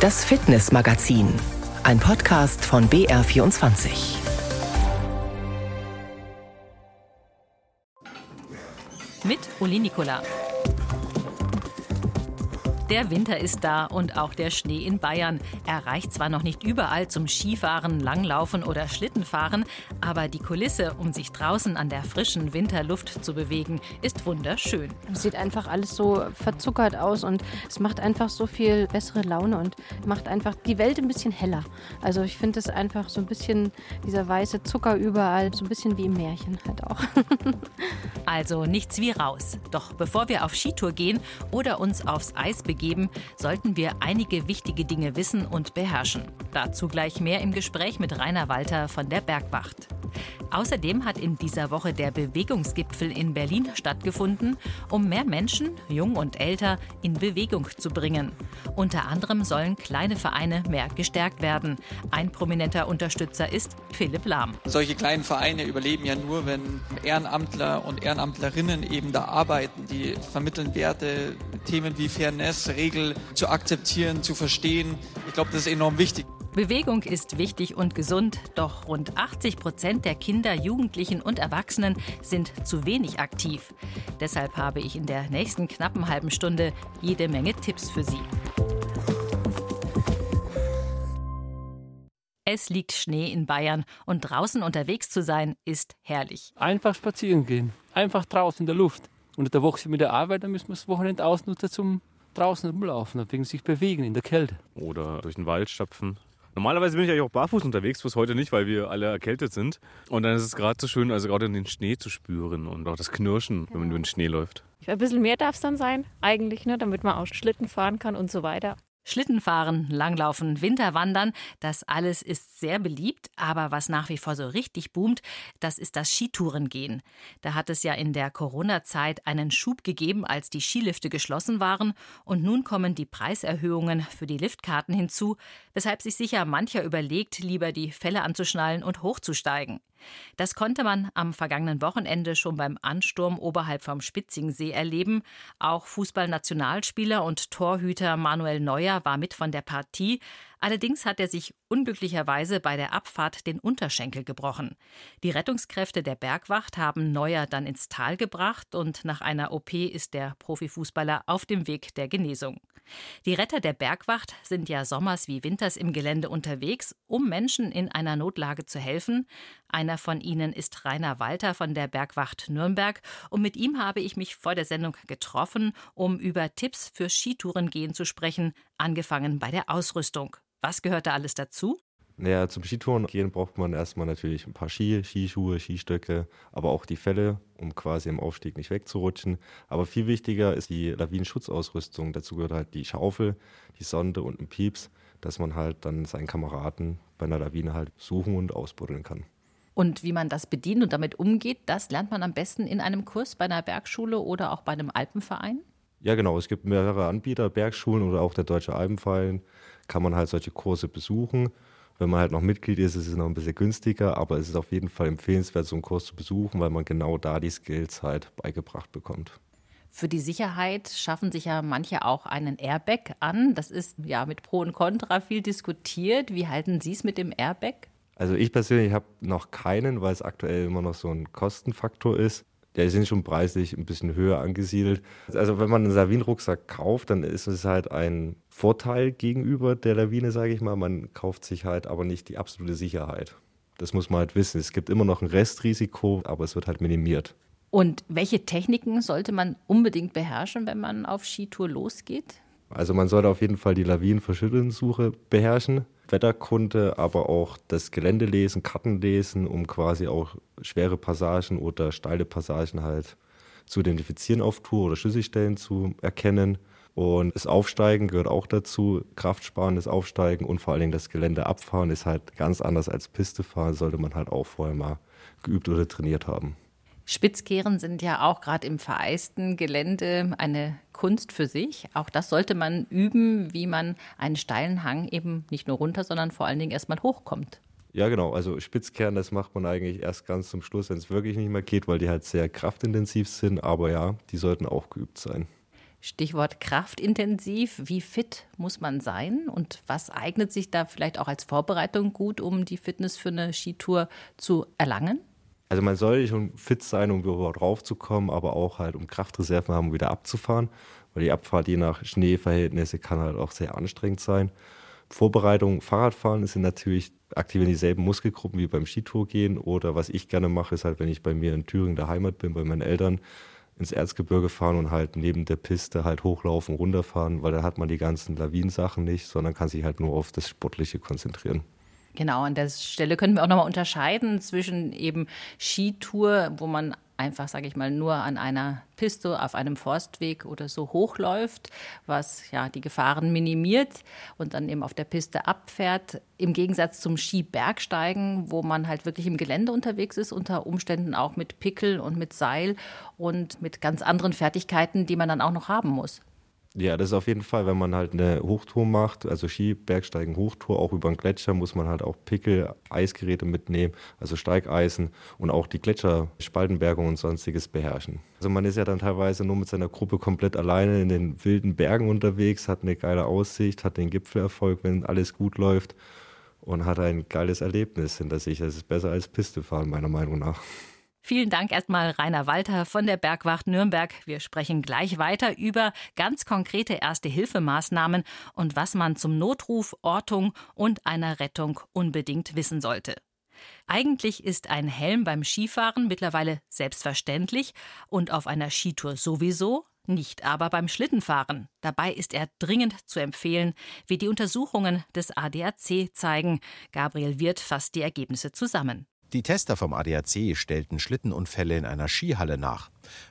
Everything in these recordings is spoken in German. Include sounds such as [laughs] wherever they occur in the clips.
Das Fitnessmagazin, ein Podcast von BR24. Mit Uli Nikola. Der Winter ist da und auch der Schnee in Bayern. Er reicht zwar noch nicht überall zum Skifahren, Langlaufen oder Schlittenfahren, aber die Kulisse, um sich draußen an der frischen Winterluft zu bewegen, ist wunderschön. Es sieht einfach alles so verzuckert aus und es macht einfach so viel bessere Laune und macht einfach die Welt ein bisschen heller. Also ich finde es einfach so ein bisschen dieser weiße Zucker überall, so ein bisschen wie im Märchen halt auch. [laughs] also nichts wie raus. Doch bevor wir auf Skitour gehen oder uns aufs Eis begeben, geben, sollten wir einige wichtige Dinge wissen und beherrschen. Dazu gleich mehr im Gespräch mit Rainer Walter von der Bergwacht. Außerdem hat in dieser Woche der Bewegungsgipfel in Berlin stattgefunden, um mehr Menschen, jung und älter, in Bewegung zu bringen. Unter anderem sollen kleine Vereine mehr gestärkt werden. Ein prominenter Unterstützer ist Philipp Lahm. Solche kleinen Vereine überleben ja nur, wenn Ehrenamtler und Ehrenamtlerinnen eben da arbeiten. Die vermitteln Werte, Themen wie Fairness, Regel zu akzeptieren, zu verstehen. Ich glaube, das ist enorm wichtig. Bewegung ist wichtig und gesund, doch rund 80 Prozent der Kinder, Jugendlichen und Erwachsenen sind zu wenig aktiv. Deshalb habe ich in der nächsten knappen halben Stunde jede Menge Tipps für Sie. Es liegt Schnee in Bayern und draußen unterwegs zu sein ist herrlich. Einfach spazieren gehen, einfach draußen in der Luft. Und in der Woche mit der Arbeit, dann müssen wir das Wochenende ausnutzen zum draußen rumlaufen, wegen sich bewegen in der Kälte. Oder durch den Wald stapfen. Normalerweise bin ich eigentlich auch barfuß unterwegs, bloß heute nicht, weil wir alle erkältet sind. Und dann ist es gerade so schön, also gerade den Schnee zu spüren und auch das Knirschen, wenn man über den Schnee läuft. Ein bisschen mehr darf es dann sein, eigentlich, ne, damit man auch Schlitten fahren kann und so weiter. Schlittenfahren, Langlaufen, Winterwandern, das alles ist sehr beliebt, aber was nach wie vor so richtig boomt, das ist das Skitourengehen. Da hat es ja in der Corona-Zeit einen Schub gegeben, als die Skilifte geschlossen waren und nun kommen die Preiserhöhungen für die Liftkarten hinzu, weshalb sich sicher mancher überlegt, lieber die Felle anzuschnallen und hochzusteigen. Das konnte man am vergangenen Wochenende schon beim Ansturm oberhalb vom Spitzingsee erleben. Auch Fußballnationalspieler und Torhüter Manuel Neuer war mit von der Partie. Allerdings hat er sich unglücklicherweise bei der Abfahrt den Unterschenkel gebrochen. Die Rettungskräfte der Bergwacht haben Neuer dann ins Tal gebracht und nach einer OP ist der Profifußballer auf dem Weg der Genesung. Die Retter der Bergwacht sind ja sommers wie winters im Gelände unterwegs, um Menschen in einer Notlage zu helfen. Einer von ihnen ist Rainer Walter von der Bergwacht Nürnberg und mit ihm habe ich mich vor der Sendung getroffen, um über Tipps für Skitourengehen zu sprechen, angefangen bei der Ausrüstung. Was gehört da alles dazu? Naja, zum Skitouren gehen braucht man erstmal natürlich ein paar Ski, Skischuhe, Skistöcke, aber auch die Felle, um quasi im Aufstieg nicht wegzurutschen. Aber viel wichtiger ist die Lawinenschutzausrüstung. Dazu gehört halt die Schaufel, die Sonde und ein Pieps, dass man halt dann seinen Kameraden bei einer Lawine halt suchen und ausbuddeln kann. Und wie man das bedient und damit umgeht, das lernt man am besten in einem Kurs bei einer Bergschule oder auch bei einem Alpenverein? Ja, genau. Es gibt mehrere Anbieter, Bergschulen oder auch der Deutsche Alpenverein kann man halt solche Kurse besuchen. Wenn man halt noch Mitglied ist, ist es noch ein bisschen günstiger, aber es ist auf jeden Fall empfehlenswert, so einen Kurs zu besuchen, weil man genau da die Skills halt beigebracht bekommt. Für die Sicherheit schaffen sich ja manche auch einen Airbag an. Das ist ja mit Pro und Contra viel diskutiert. Wie halten Sie es mit dem Airbag? Also ich persönlich habe noch keinen, weil es aktuell immer noch so ein Kostenfaktor ist die sind schon preislich ein bisschen höher angesiedelt. Also wenn man einen Lawinenrucksack kauft, dann ist es halt ein Vorteil gegenüber der Lawine, sage ich mal. Man kauft sich halt aber nicht die absolute Sicherheit. Das muss man halt wissen. Es gibt immer noch ein Restrisiko, aber es wird halt minimiert. Und welche Techniken sollte man unbedingt beherrschen, wenn man auf Skitour losgeht? Also man sollte auf jeden Fall die Lawinenverschüttelnsuche beherrschen. Wetterkunde, aber auch das Gelände lesen, Karten lesen, um quasi auch schwere Passagen oder steile Passagen halt zu identifizieren auf Tour oder Schlüsselstellen zu erkennen. Und das Aufsteigen gehört auch dazu, kraftsparendes Aufsteigen und vor allen Dingen das Gelände abfahren ist halt ganz anders als Piste fahren, sollte man halt auch vorher mal geübt oder trainiert haben. Spitzkehren sind ja auch gerade im vereisten Gelände eine Kunst für sich. Auch das sollte man üben, wie man einen steilen Hang eben nicht nur runter, sondern vor allen Dingen erstmal hochkommt. Ja, genau. Also Spitzkehren, das macht man eigentlich erst ganz zum Schluss, wenn es wirklich nicht mehr geht, weil die halt sehr kraftintensiv sind. Aber ja, die sollten auch geübt sein. Stichwort kraftintensiv. Wie fit muss man sein und was eignet sich da vielleicht auch als Vorbereitung gut, um die Fitness für eine Skitour zu erlangen? Also man soll schon fit sein, um überhaupt raufzukommen, aber auch halt um Kraftreserven haben, um wieder abzufahren. Weil die Abfahrt je nach Schneeverhältnisse kann halt auch sehr anstrengend sein. Vorbereitung, Fahrradfahren sind natürlich aktivieren dieselben Muskelgruppen wie beim Skitour gehen. Oder was ich gerne mache, ist halt, wenn ich bei mir in Thüringen der Heimat bin, bei meinen Eltern, ins Erzgebirge fahren und halt neben der Piste halt hochlaufen, runterfahren, weil da hat man die ganzen Lawinensachen nicht, sondern kann sich halt nur auf das Sportliche konzentrieren. Genau, an der Stelle können wir auch nochmal unterscheiden zwischen eben Skitour, wo man einfach, sage ich mal, nur an einer Piste auf einem Forstweg oder so hochläuft, was ja die Gefahren minimiert und dann eben auf der Piste abfährt, im Gegensatz zum Skibergsteigen, wo man halt wirklich im Gelände unterwegs ist, unter Umständen auch mit Pickel und mit Seil und mit ganz anderen Fertigkeiten, die man dann auch noch haben muss. Ja, das ist auf jeden Fall, wenn man halt eine Hochtour macht, also Ski, Bergsteigen, Hochtour, auch über den Gletscher muss man halt auch Pickel, Eisgeräte mitnehmen, also Steigeisen und auch die Gletscherspaltenbergung und sonstiges beherrschen. Also man ist ja dann teilweise nur mit seiner Gruppe komplett alleine in den wilden Bergen unterwegs, hat eine geile Aussicht, hat den Gipfelerfolg, wenn alles gut läuft und hat ein geiles Erlebnis hinter sich. Das ist besser als Pistefahren, meiner Meinung nach. Vielen Dank erstmal Rainer Walter von der Bergwacht Nürnberg. Wir sprechen gleich weiter über ganz konkrete Erste-Hilfemaßnahmen und was man zum Notruf, Ortung und einer Rettung unbedingt wissen sollte. Eigentlich ist ein Helm beim Skifahren mittlerweile selbstverständlich und auf einer Skitour sowieso, nicht aber beim Schlittenfahren. Dabei ist er dringend zu empfehlen, wie die Untersuchungen des ADAC zeigen. Gabriel Wirth fasst die Ergebnisse zusammen. Die Tester vom ADAC stellten Schlittenunfälle in einer Skihalle nach.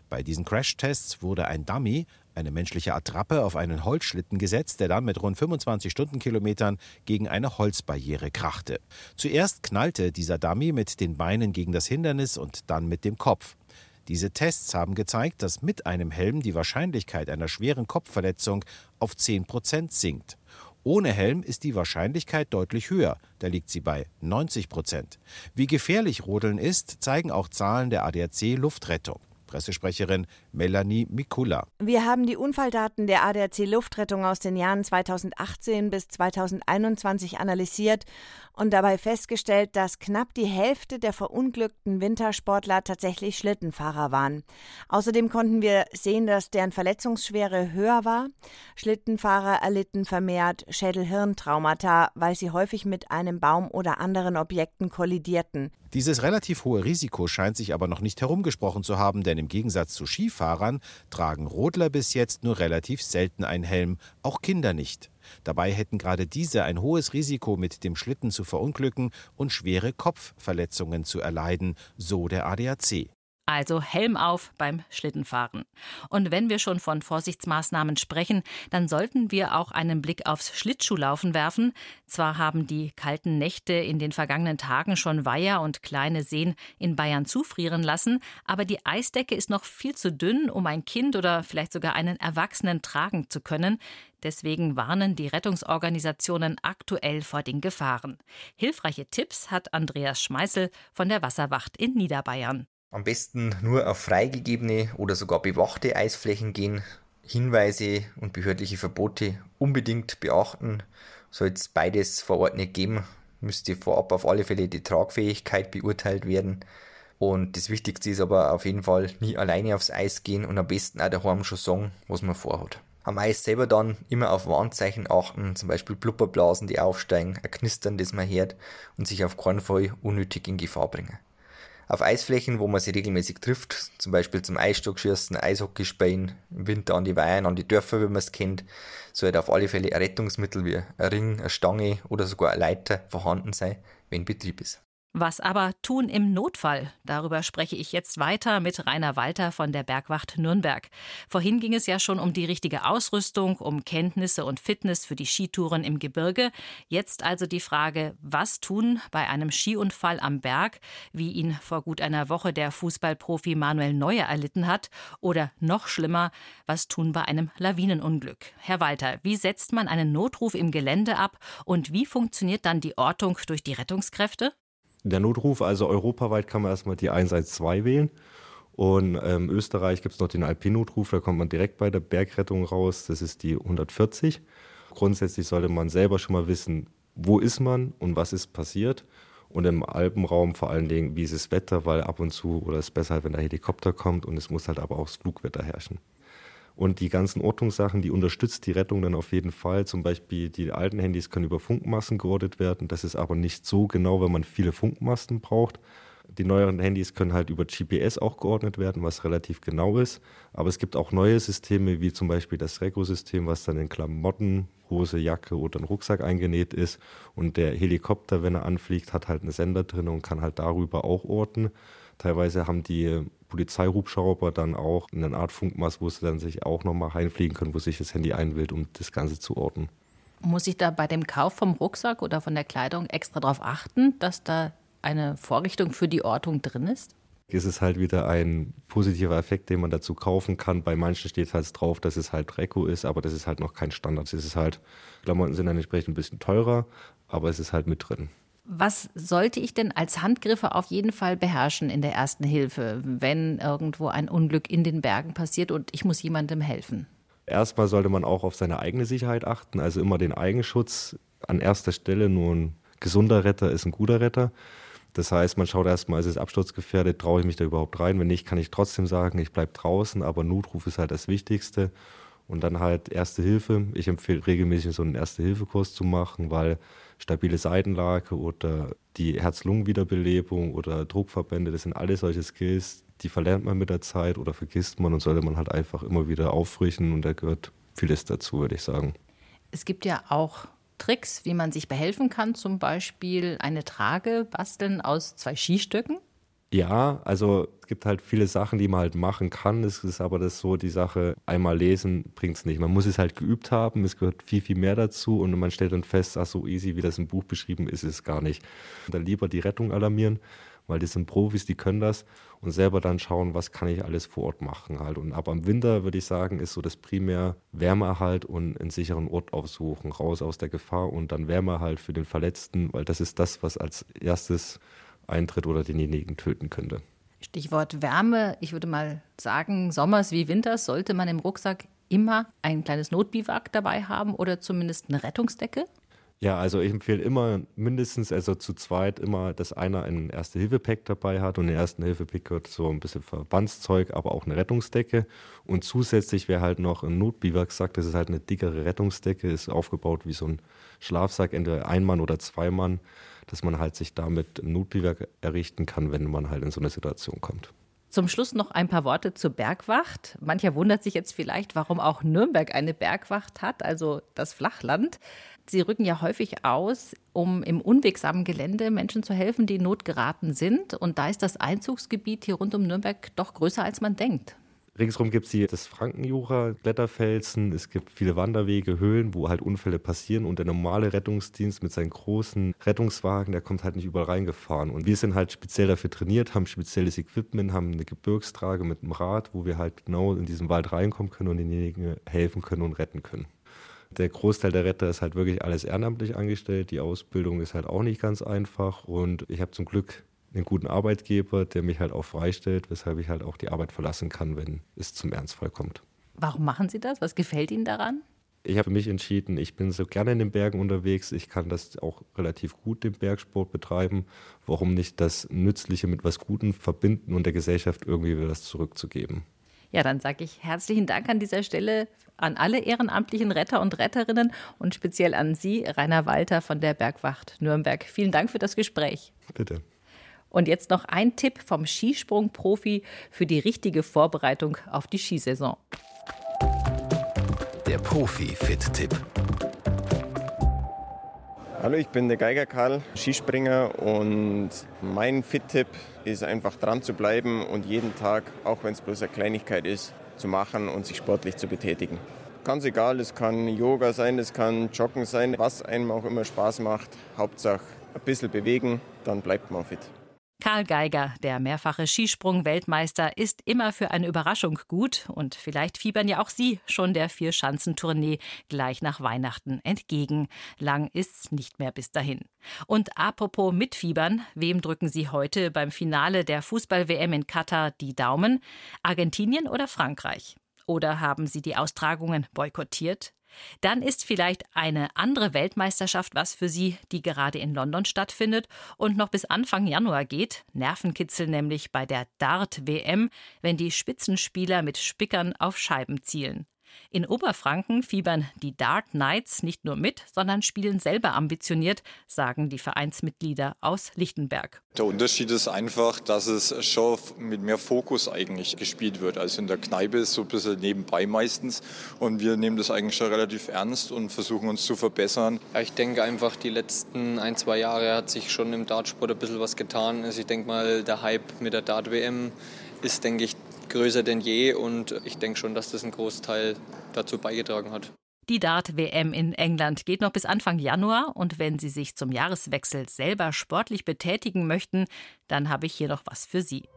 Bei diesen Crashtests wurde ein Dummy, eine menschliche Attrappe, auf einen Holzschlitten gesetzt, der dann mit rund 25 Stundenkilometern gegen eine Holzbarriere krachte. Zuerst knallte dieser Dummy mit den Beinen gegen das Hindernis und dann mit dem Kopf. Diese Tests haben gezeigt, dass mit einem Helm die Wahrscheinlichkeit einer schweren Kopfverletzung auf 10 Prozent sinkt. Ohne Helm ist die Wahrscheinlichkeit deutlich höher, da liegt sie bei 90 Prozent. Wie gefährlich Rodeln ist, zeigen auch Zahlen der ADAC Luftrettung. Pressesprecherin Melanie Mikula. Wir haben die Unfalldaten der ADAC Luftrettung aus den Jahren 2018 bis 2021 analysiert und dabei festgestellt, dass knapp die Hälfte der verunglückten Wintersportler tatsächlich Schlittenfahrer waren. Außerdem konnten wir sehen, dass deren Verletzungsschwere höher war. Schlittenfahrer erlitten vermehrt Schädel-Hirntraumata, weil sie häufig mit einem Baum oder anderen Objekten kollidierten. Dieses relativ hohe Risiko scheint sich aber noch nicht herumgesprochen zu haben, denn im Gegensatz zu Skifahrern tragen Rodler bis jetzt nur relativ selten einen Helm, auch Kinder nicht. Dabei hätten gerade diese ein hohes Risiko, mit dem Schlitten zu verunglücken und schwere Kopfverletzungen zu erleiden, so der ADAC. Also Helm auf beim Schlittenfahren. Und wenn wir schon von Vorsichtsmaßnahmen sprechen, dann sollten wir auch einen Blick aufs Schlittschuhlaufen werfen. Zwar haben die kalten Nächte in den vergangenen Tagen schon Weiher und kleine Seen in Bayern zufrieren lassen, aber die Eisdecke ist noch viel zu dünn, um ein Kind oder vielleicht sogar einen Erwachsenen tragen zu können. Deswegen warnen die Rettungsorganisationen aktuell vor den Gefahren. Hilfreiche Tipps hat Andreas Schmeißel von der Wasserwacht in Niederbayern. Am besten nur auf freigegebene oder sogar bewachte Eisflächen gehen. Hinweise und behördliche Verbote unbedingt beachten. Soll es beides vor Ort nicht geben, müsste vorab auf alle Fälle die Tragfähigkeit beurteilt werden. Und das Wichtigste ist aber auf jeden Fall nie alleine aufs Eis gehen und am besten auch daheim schon sagen, was man vorhat. Am Eis selber dann immer auf Warnzeichen achten, zum Beispiel Blubberblasen, die aufsteigen, ein Knistern, das man hört und sich auf keinen Fall unnötig in Gefahr bringen. Auf Eisflächen, wo man sich regelmäßig trifft, zum Beispiel zum Eisstockschießen, Eishockey spielen, im Winter an die Weihen, an die Dörfer, wie man es kennt, sollte auf alle Fälle ein Rettungsmittel wie ein Ring, eine Stange oder sogar eine Leiter vorhanden sein, wenn Betrieb ist. Was aber tun im Notfall? Darüber spreche ich jetzt weiter mit Rainer Walter von der Bergwacht Nürnberg. Vorhin ging es ja schon um die richtige Ausrüstung, um Kenntnisse und Fitness für die Skitouren im Gebirge. Jetzt also die Frage, was tun bei einem Skiunfall am Berg, wie ihn vor gut einer Woche der Fußballprofi Manuel Neuer erlitten hat, oder noch schlimmer, was tun bei einem Lawinenunglück? Herr Walter, wie setzt man einen Notruf im Gelände ab und wie funktioniert dann die Ortung durch die Rettungskräfte? Der Notruf, also europaweit kann man erstmal die 112 wählen Und ähm, Österreich gibt es noch den Alpinotruf, da kommt man direkt bei der Bergrettung raus. Das ist die 140. Grundsätzlich sollte man selber schon mal wissen, wo ist man und was ist passiert. Und im Alpenraum vor allen Dingen, wie ist das Wetter, weil ab und zu, oder es ist besser, wenn der Helikopter kommt und es muss halt aber auch das Flugwetter herrschen. Und die ganzen Ortungssachen, die unterstützt die Rettung dann auf jeden Fall. Zum Beispiel die alten Handys können über Funkmasten geortet werden. Das ist aber nicht so genau, wenn man viele Funkmasten braucht. Die neueren Handys können halt über GPS auch geordnet werden, was relativ genau ist. Aber es gibt auch neue Systeme, wie zum Beispiel das Rego-System, was dann in Klamotten, Hose, Jacke oder einen Rucksack eingenäht ist. Und der Helikopter, wenn er anfliegt, hat halt einen Sender drin und kann halt darüber auch orten. Teilweise haben die Polizeihubschrauber dann auch eine Art Funkmast, wo sie dann sich auch nochmal reinfliegen können, wo sich das Handy einwählt, um das Ganze zu orten. Muss ich da bei dem Kauf vom Rucksack oder von der Kleidung extra darauf achten, dass da eine Vorrichtung für die Ortung drin ist? Es ist halt wieder ein positiver Effekt, den man dazu kaufen kann. Bei manchen steht halt drauf, dass es halt Reco ist, aber das ist halt noch kein Standard. Es ist halt, Klamotten sind dann entsprechend ein bisschen teurer, aber es ist halt mit drin. Was sollte ich denn als Handgriffe auf jeden Fall beherrschen in der ersten Hilfe, wenn irgendwo ein Unglück in den Bergen passiert und ich muss jemandem helfen? Erstmal sollte man auch auf seine eigene Sicherheit achten, also immer den Eigenschutz an erster Stelle. Nur ein gesunder Retter ist ein guter Retter. Das heißt, man schaut erstmal, ist es absturzgefährdet, traue ich mich da überhaupt rein? Wenn nicht, kann ich trotzdem sagen, ich bleibe draußen, aber Notruf ist halt das Wichtigste. Und dann halt Erste Hilfe. Ich empfehle regelmäßig so einen Erste-Hilfe-Kurs zu machen, weil stabile Seitenlage oder die Herz-Lungen-Wiederbelebung oder Druckverbände, das sind alles solche Skills, die verlernt man mit der Zeit oder vergisst man und sollte man halt einfach immer wieder auffrischen und da gehört vieles dazu, würde ich sagen. Es gibt ja auch Tricks, wie man sich behelfen kann, zum Beispiel eine Trage basteln aus zwei Skistöcken? Ja, also es gibt halt viele Sachen, die man halt machen kann. Es ist aber das so, die Sache, einmal lesen bringt es nicht. Man muss es halt geübt haben, es gehört viel, viel mehr dazu und man stellt dann fest, ach so easy, wie das im Buch beschrieben ist, ist es gar nicht. Und dann lieber die Rettung alarmieren, weil das sind Profis, die können das und selber dann schauen, was kann ich alles vor Ort machen halt. Und ab am Winter würde ich sagen, ist so das primär Wärmeerhalt und einen sicheren Ort aufsuchen, raus aus der Gefahr und dann Wärmeerhalt für den Verletzten, weil das ist das, was als erstes eintritt oder denjenigen töten könnte. Stichwort Wärme. Ich würde mal sagen, Sommers wie Winters sollte man im Rucksack immer ein kleines Notbiwak dabei haben oder zumindest eine Rettungsdecke? Ja, also ich empfehle immer mindestens, also zu zweit immer, dass einer ein Erste-Hilfe-Pack dabei hat und im Erste-Hilfe-Pack gehört so ein bisschen Verbandszeug, aber auch eine Rettungsdecke und zusätzlich wäre halt noch ein Notbiwaksack, das ist halt eine dickere Rettungsdecke, ist aufgebaut wie so ein Schlafsack, entweder ein Mann oder zwei Mann, dass man halt sich damit ein Notbiwak errichten kann, wenn man halt in so eine Situation kommt. Zum Schluss noch ein paar Worte zur Bergwacht. Mancher wundert sich jetzt vielleicht, warum auch Nürnberg eine Bergwacht hat, also das Flachland. Sie rücken ja häufig aus, um im unwegsamen Gelände Menschen zu helfen, die in Not geraten sind. Und da ist das Einzugsgebiet hier rund um Nürnberg doch größer, als man denkt. Ringsrum gibt es hier das Frankenjura, Kletterfelsen, es gibt viele Wanderwege, Höhlen, wo halt Unfälle passieren und der normale Rettungsdienst mit seinen großen Rettungswagen, der kommt halt nicht überall reingefahren. Und wir sind halt speziell dafür trainiert, haben spezielles Equipment, haben eine Gebirgstrage mit einem Rad, wo wir halt genau in diesen Wald reinkommen können und denjenigen helfen können und retten können. Der Großteil der Retter ist halt wirklich alles ehrenamtlich angestellt. Die Ausbildung ist halt auch nicht ganz einfach und ich habe zum Glück einen guten Arbeitgeber, der mich halt auch freistellt, weshalb ich halt auch die Arbeit verlassen kann, wenn es zum Ernstfall kommt. Warum machen Sie das? Was gefällt Ihnen daran? Ich habe mich entschieden, ich bin so gerne in den Bergen unterwegs. Ich kann das auch relativ gut, den Bergsport betreiben. Warum nicht das Nützliche mit was Gutem verbinden und der Gesellschaft irgendwie wieder das zurückzugeben? Ja, dann sage ich herzlichen Dank an dieser Stelle an alle ehrenamtlichen Retter und Retterinnen und speziell an Sie, Rainer Walter von der Bergwacht Nürnberg. Vielen Dank für das Gespräch. Bitte. Und jetzt noch ein Tipp vom Skisprungprofi für die richtige Vorbereitung auf die Skisaison. Der Profi-Fit-Tipp. Hallo, ich bin der Geiger Karl, Skispringer und mein Fit-Tipp ist einfach dran zu bleiben und jeden Tag, auch wenn es bloß eine Kleinigkeit ist, zu machen und sich sportlich zu betätigen. Ganz egal, es kann Yoga sein, es kann Joggen sein, was einem auch immer Spaß macht. Hauptsache ein bisschen bewegen, dann bleibt man fit. Karl Geiger, der mehrfache Skisprung-Weltmeister, ist immer für eine Überraschung gut und vielleicht fiebern ja auch Sie schon der Vierschanzentournee gleich nach Weihnachten entgegen. Lang ist's nicht mehr bis dahin. Und apropos mitfiebern, wem drücken Sie heute beim Finale der Fußball-WM in Katar die Daumen? Argentinien oder Frankreich? Oder haben Sie die Austragungen boykottiert? Dann ist vielleicht eine andere Weltmeisterschaft was für Sie, die gerade in London stattfindet und noch bis Anfang Januar geht. Nervenkitzel nämlich bei der Dart-WM, wenn die Spitzenspieler mit Spickern auf Scheiben zielen. In Oberfranken fiebern die Dart Knights nicht nur mit, sondern spielen selber ambitioniert, sagen die Vereinsmitglieder aus Lichtenberg. Der Unterschied ist einfach, dass es schon mit mehr Fokus eigentlich gespielt wird. Also in der Kneipe ist so ein bisschen nebenbei meistens. Und wir nehmen das eigentlich schon relativ ernst und versuchen uns zu verbessern. Ich denke einfach, die letzten ein, zwei Jahre hat sich schon im Dartsport ein bisschen was getan. Also ich denke mal, der Hype mit der Dart-WM ist, denke ich, größer denn je und ich denke schon, dass das einen Großteil dazu beigetragen hat. Die Dart-WM in England geht noch bis Anfang Januar und wenn Sie sich zum Jahreswechsel selber sportlich betätigen möchten, dann habe ich hier noch was für Sie.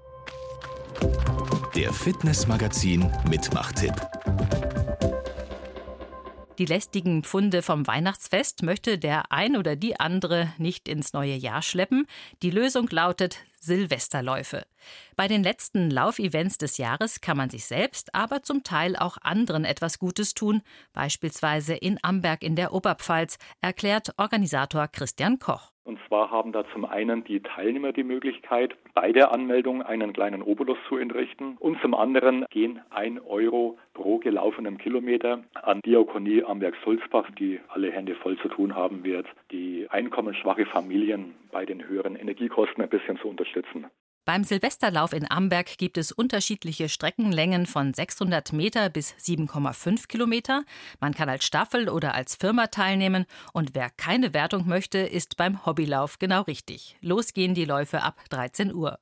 Der Fitnessmagazin Mitmachtipp. Die lästigen Pfunde vom Weihnachtsfest möchte der ein oder die andere nicht ins neue Jahr schleppen. Die Lösung lautet Silvesterläufe. Bei den letzten Laufevents des Jahres kann man sich selbst, aber zum Teil auch anderen etwas Gutes tun, beispielsweise in Amberg in der Oberpfalz, erklärt Organisator Christian Koch. Und zwar haben da zum einen die Teilnehmer die Möglichkeit, bei der Anmeldung einen kleinen Obolus zu entrichten und zum anderen gehen ein Euro pro gelaufenem Kilometer an Diakonie Amberg-Sulzbach, die alle Hände voll zu tun haben wird, die einkommensschwache Familien bei den höheren Energiekosten ein bisschen zu unterstützen. Beim Silvesterlauf in Amberg gibt es unterschiedliche Streckenlängen von 600 Meter bis 7,5 Kilometer. Man kann als Staffel oder als Firma teilnehmen und wer keine Wertung möchte, ist beim Hobbylauf genau richtig. Los gehen die Läufe ab 13 Uhr.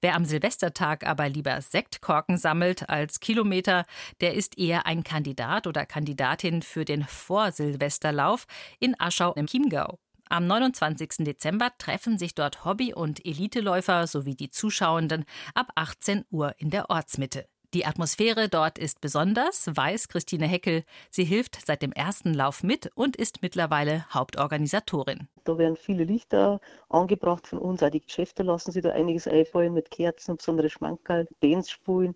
Wer am Silvestertag aber lieber Sektkorken sammelt als Kilometer, der ist eher ein Kandidat oder Kandidatin für den Vorsilvesterlauf in Aschau im Chiemgau. Am 29. Dezember treffen sich dort Hobby- und Eliteläufer sowie die Zuschauenden ab 18 Uhr in der Ortsmitte. Die Atmosphäre dort ist besonders, weiß Christine Heckel. Sie hilft seit dem ersten Lauf mit und ist mittlerweile Hauptorganisatorin. Da werden viele Lichter angebracht von uns. Auch die Geschäfte lassen sich da einiges einfallen mit Kerzen, besondere Schmankerl, Bands spielen.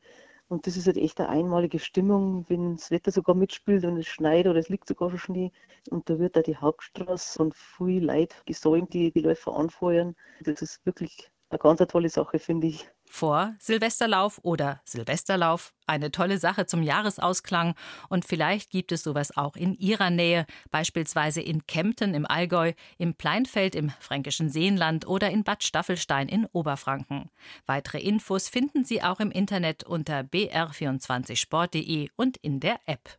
Und das ist halt echt eine einmalige Stimmung, wenn das Wetter sogar mitspielt und es schneit oder es liegt sogar schon Schnee. Und da wird da die Hauptstraße von viel Leid gesäumt, die die Läufer anfeuern. Das ist wirklich eine ganz tolle Sache, finde ich. Vor Silvesterlauf oder Silvesterlauf, eine tolle Sache zum Jahresausklang und vielleicht gibt es sowas auch in Ihrer Nähe, beispielsweise in Kempten im Allgäu, im Pleinfeld im fränkischen Seenland oder in Bad Staffelstein in Oberfranken. Weitere Infos finden Sie auch im Internet unter br24sport.de und in der App.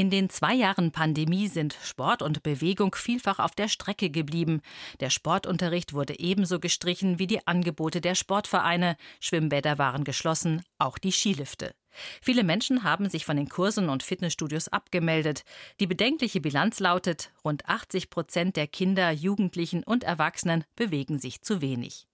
In den zwei Jahren Pandemie sind Sport und Bewegung vielfach auf der Strecke geblieben. Der Sportunterricht wurde ebenso gestrichen wie die Angebote der Sportvereine. Schwimmbäder waren geschlossen, auch die Skilifte. Viele Menschen haben sich von den Kursen und Fitnessstudios abgemeldet. Die bedenkliche Bilanz lautet, rund 80 Prozent der Kinder, Jugendlichen und Erwachsenen bewegen sich zu wenig.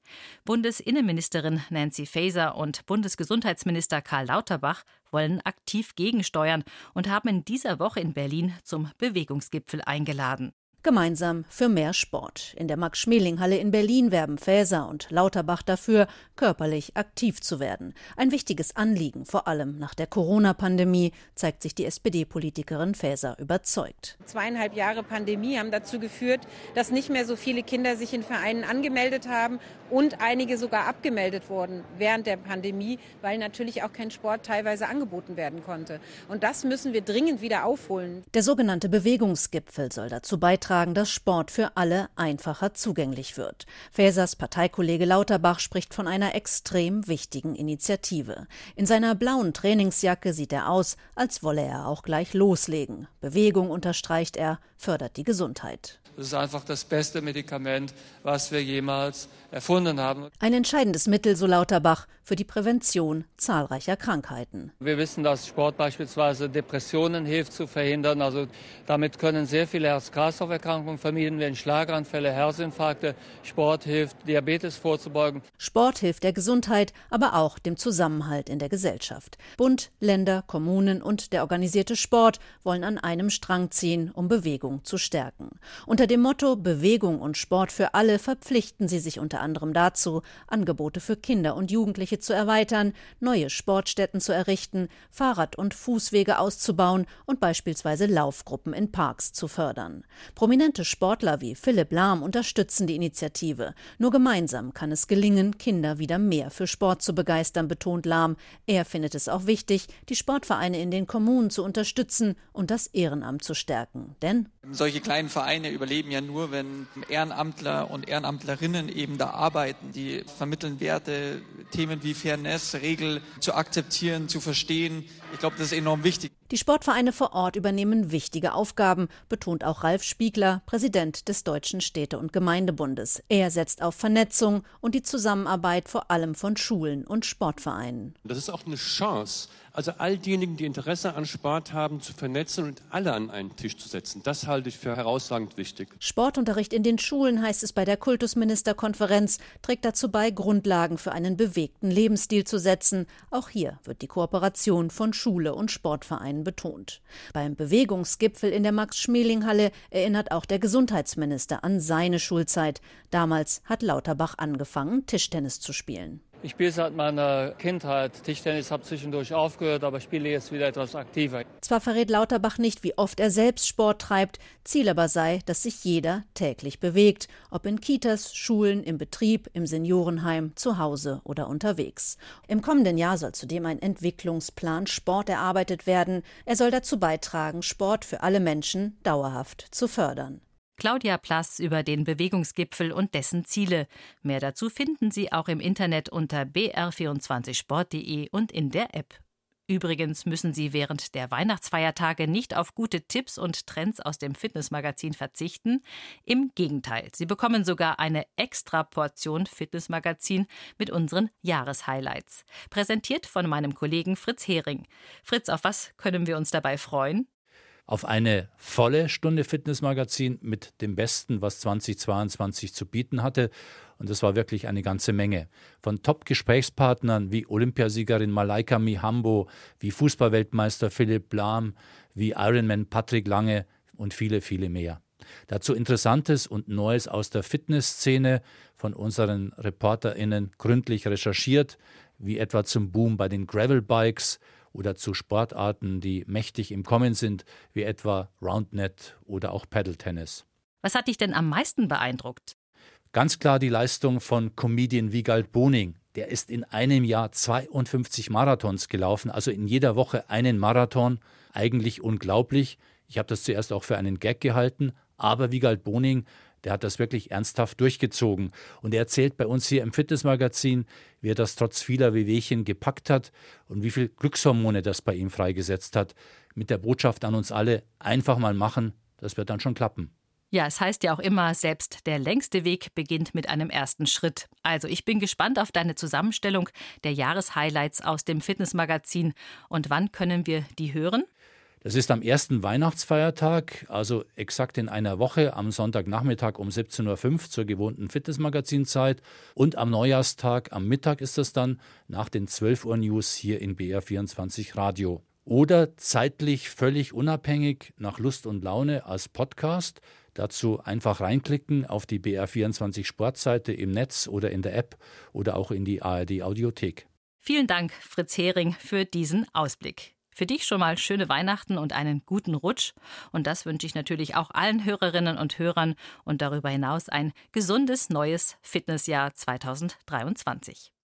Bundesinnenministerin Nancy Faeser und Bundesgesundheitsminister Karl Lauterbach wollen aktiv gegensteuern und haben in dieser Woche in Berlin zum Bewegungsgipfel eingeladen. Gemeinsam für mehr Sport. In der Max-Schmeling-Halle in Berlin werben Faeser und Lauterbach dafür, körperlich aktiv zu werden. Ein wichtiges Anliegen, vor allem nach der Corona-Pandemie, zeigt sich die SPD-Politikerin Faeser überzeugt. Zweieinhalb Jahre Pandemie haben dazu geführt, dass nicht mehr so viele Kinder sich in Vereinen angemeldet haben und einige sogar abgemeldet wurden während der Pandemie, weil natürlich auch kein Sport teilweise angeboten werden konnte. Und das müssen wir dringend wieder aufholen. Der sogenannte Bewegungsgipfel soll dazu beitragen, beitragen, dass Sport für alle einfacher zugänglich wird. Faesers Parteikollege Lauterbach spricht von einer extrem wichtigen Initiative. In seiner blauen Trainingsjacke sieht er aus, als wolle er auch gleich loslegen. Bewegung, unterstreicht er, fördert die Gesundheit. Das ist einfach das beste Medikament, was wir jemals erfunden haben. Ein entscheidendes Mittel, so Lauterbach, für die Prävention zahlreicher Krankheiten. Wir wissen, dass Sport beispielsweise Depressionen hilft zu verhindern. Also damit können sehr viele Herz-Kreislauf Herz-Kreislauf-Erkrankungen vermieden werden, Schlaganfälle, Herzinfarkte. Sport hilft, Diabetes vorzubeugen. Sport hilft der Gesundheit, aber auch dem Zusammenhalt in der Gesellschaft. Bund, Länder, Kommunen und der organisierte Sport wollen an einem Strang ziehen, um Bewegung zu stärken. Unter dem Motto Bewegung und Sport für alle verpflichten sie sich unter anderem dazu, Angebote für Kinder und Jugendliche zu erweitern, neue Sportstätten zu errichten, Fahrrad- und Fußwege auszubauen und beispielsweise Laufgruppen in Parks zu fördern. Prominente Sportler wie Philipp Lahm unterstützen die Initiative. Nur gemeinsam kann es gelingen, Kinder wieder mehr für Sport zu begeistern, betont Lahm. Er findet es auch wichtig, die Sportvereine in den Kommunen zu unterstützen und das Ehrenamt zu stärken. Denn solche kleinen Vereine überleben ja nur, wenn Ehrenamtler und Ehrenamtlerinnen eben da arbeiten. Die vermitteln Werte, Themen wie Fairness, Regel zu akzeptieren, zu verstehen. Ich glaube, das ist enorm wichtig. Die Sportvereine vor Ort übernehmen wichtige Aufgaben, betont auch Ralf Spiegler, Präsident des Deutschen Städte- und Gemeindebundes. Er setzt auf Vernetzung und die Zusammenarbeit vor allem von Schulen und Sportvereinen. Das ist auch eine Chance, also all diejenigen, die Interesse an Sport haben, zu vernetzen und alle an einen Tisch zu setzen. Das halte ich für herausragend wichtig. Sportunterricht in den Schulen, heißt es bei der Kultusministerkonferenz, trägt dazu bei, Grundlagen für einen bewegten Lebensstil zu setzen. Auch hier wird die Kooperation von Schule und Sportvereinen betont. Beim Bewegungsgipfel in der Max-Schmeling-Halle erinnert auch der Gesundheitsminister an seine Schulzeit. Damals hat Lauterbach angefangen, Tischtennis zu spielen. Ich spiele seit meiner Kindheit Tischtennis, habe zwischendurch aufgehört, aber spiele jetzt wieder etwas aktiver. Zwar verrät Lauterbach nicht, wie oft er selbst Sport treibt, Ziel aber sei, dass sich jeder täglich bewegt, ob in Kitas, Schulen, im Betrieb, im Seniorenheim, zu Hause oder unterwegs. Im kommenden Jahr soll zudem ein Entwicklungsplan Sport erarbeitet werden. Er soll dazu beitragen, Sport für alle Menschen dauerhaft zu fördern. Claudia Plass über den Bewegungsgipfel und dessen Ziele. Mehr dazu finden Sie auch im Internet unter br24sport.de und in der App. Übrigens müssen Sie während der Weihnachtsfeiertage nicht auf gute Tipps und Trends aus dem Fitnessmagazin verzichten. Im Gegenteil, Sie bekommen sogar eine extra Portion Fitnessmagazin mit unseren Jahreshighlights. Präsentiert von meinem Kollegen Fritz Hering. Fritz, auf was können wir uns dabei freuen? Auf eine volle Stunde Fitnessmagazin mit dem Besten, was 2022 zu bieten hatte. Und das war wirklich eine ganze Menge. Von Top-Gesprächspartnern wie Olympiasiegerin Malaika Mihambo, wie Fußballweltmeister Philipp Lahm, wie Ironman Patrick Lange und viele, viele mehr. Dazu Interessantes und Neues aus der Fitnessszene von unseren ReporterInnen gründlich recherchiert, wie etwa zum Boom bei den Gravelbikes oder zu Sportarten, die mächtig im Kommen sind, wie etwa Roundnet oder auch Paddle-Tennis. Was hat dich denn am meisten beeindruckt? Ganz klar die Leistung von Comedian Wiegald Boning. Der ist in einem Jahr 52 Marathons gelaufen, also in jeder Woche einen Marathon. Eigentlich unglaublich. Ich habe das zuerst auch für einen Gag gehalten, aber Wiegald Boning der hat das wirklich ernsthaft durchgezogen. Und er erzählt bei uns hier im Fitnessmagazin, wie er das trotz vieler Wehwehchen gepackt hat und wie viel Glückshormone das bei ihm freigesetzt hat. Mit der Botschaft an uns alle, einfach mal machen, das wird dann schon klappen. Ja, es heißt ja auch immer, selbst der längste Weg beginnt mit einem ersten Schritt. Also ich bin gespannt auf deine Zusammenstellung der Jahreshighlights aus dem Fitnessmagazin. Und wann können wir die hören? Das ist am ersten Weihnachtsfeiertag, also exakt in einer Woche, am Sonntagnachmittag um 17.05 Uhr zur gewohnten Fitnessmagazinzeit. Und am Neujahrstag am Mittag ist es dann nach den 12 Uhr News hier in BR24 Radio. Oder zeitlich völlig unabhängig nach Lust und Laune als Podcast. Dazu einfach reinklicken auf die BR24 Sportseite im Netz oder in der App oder auch in die ARD Audiothek. Vielen Dank, Fritz Hering, für diesen Ausblick. Für dich schon mal schöne Weihnachten und einen guten Rutsch. Und das wünsche ich natürlich auch allen Hörerinnen und Hörern und darüber hinaus ein gesundes neues Fitnessjahr 2023.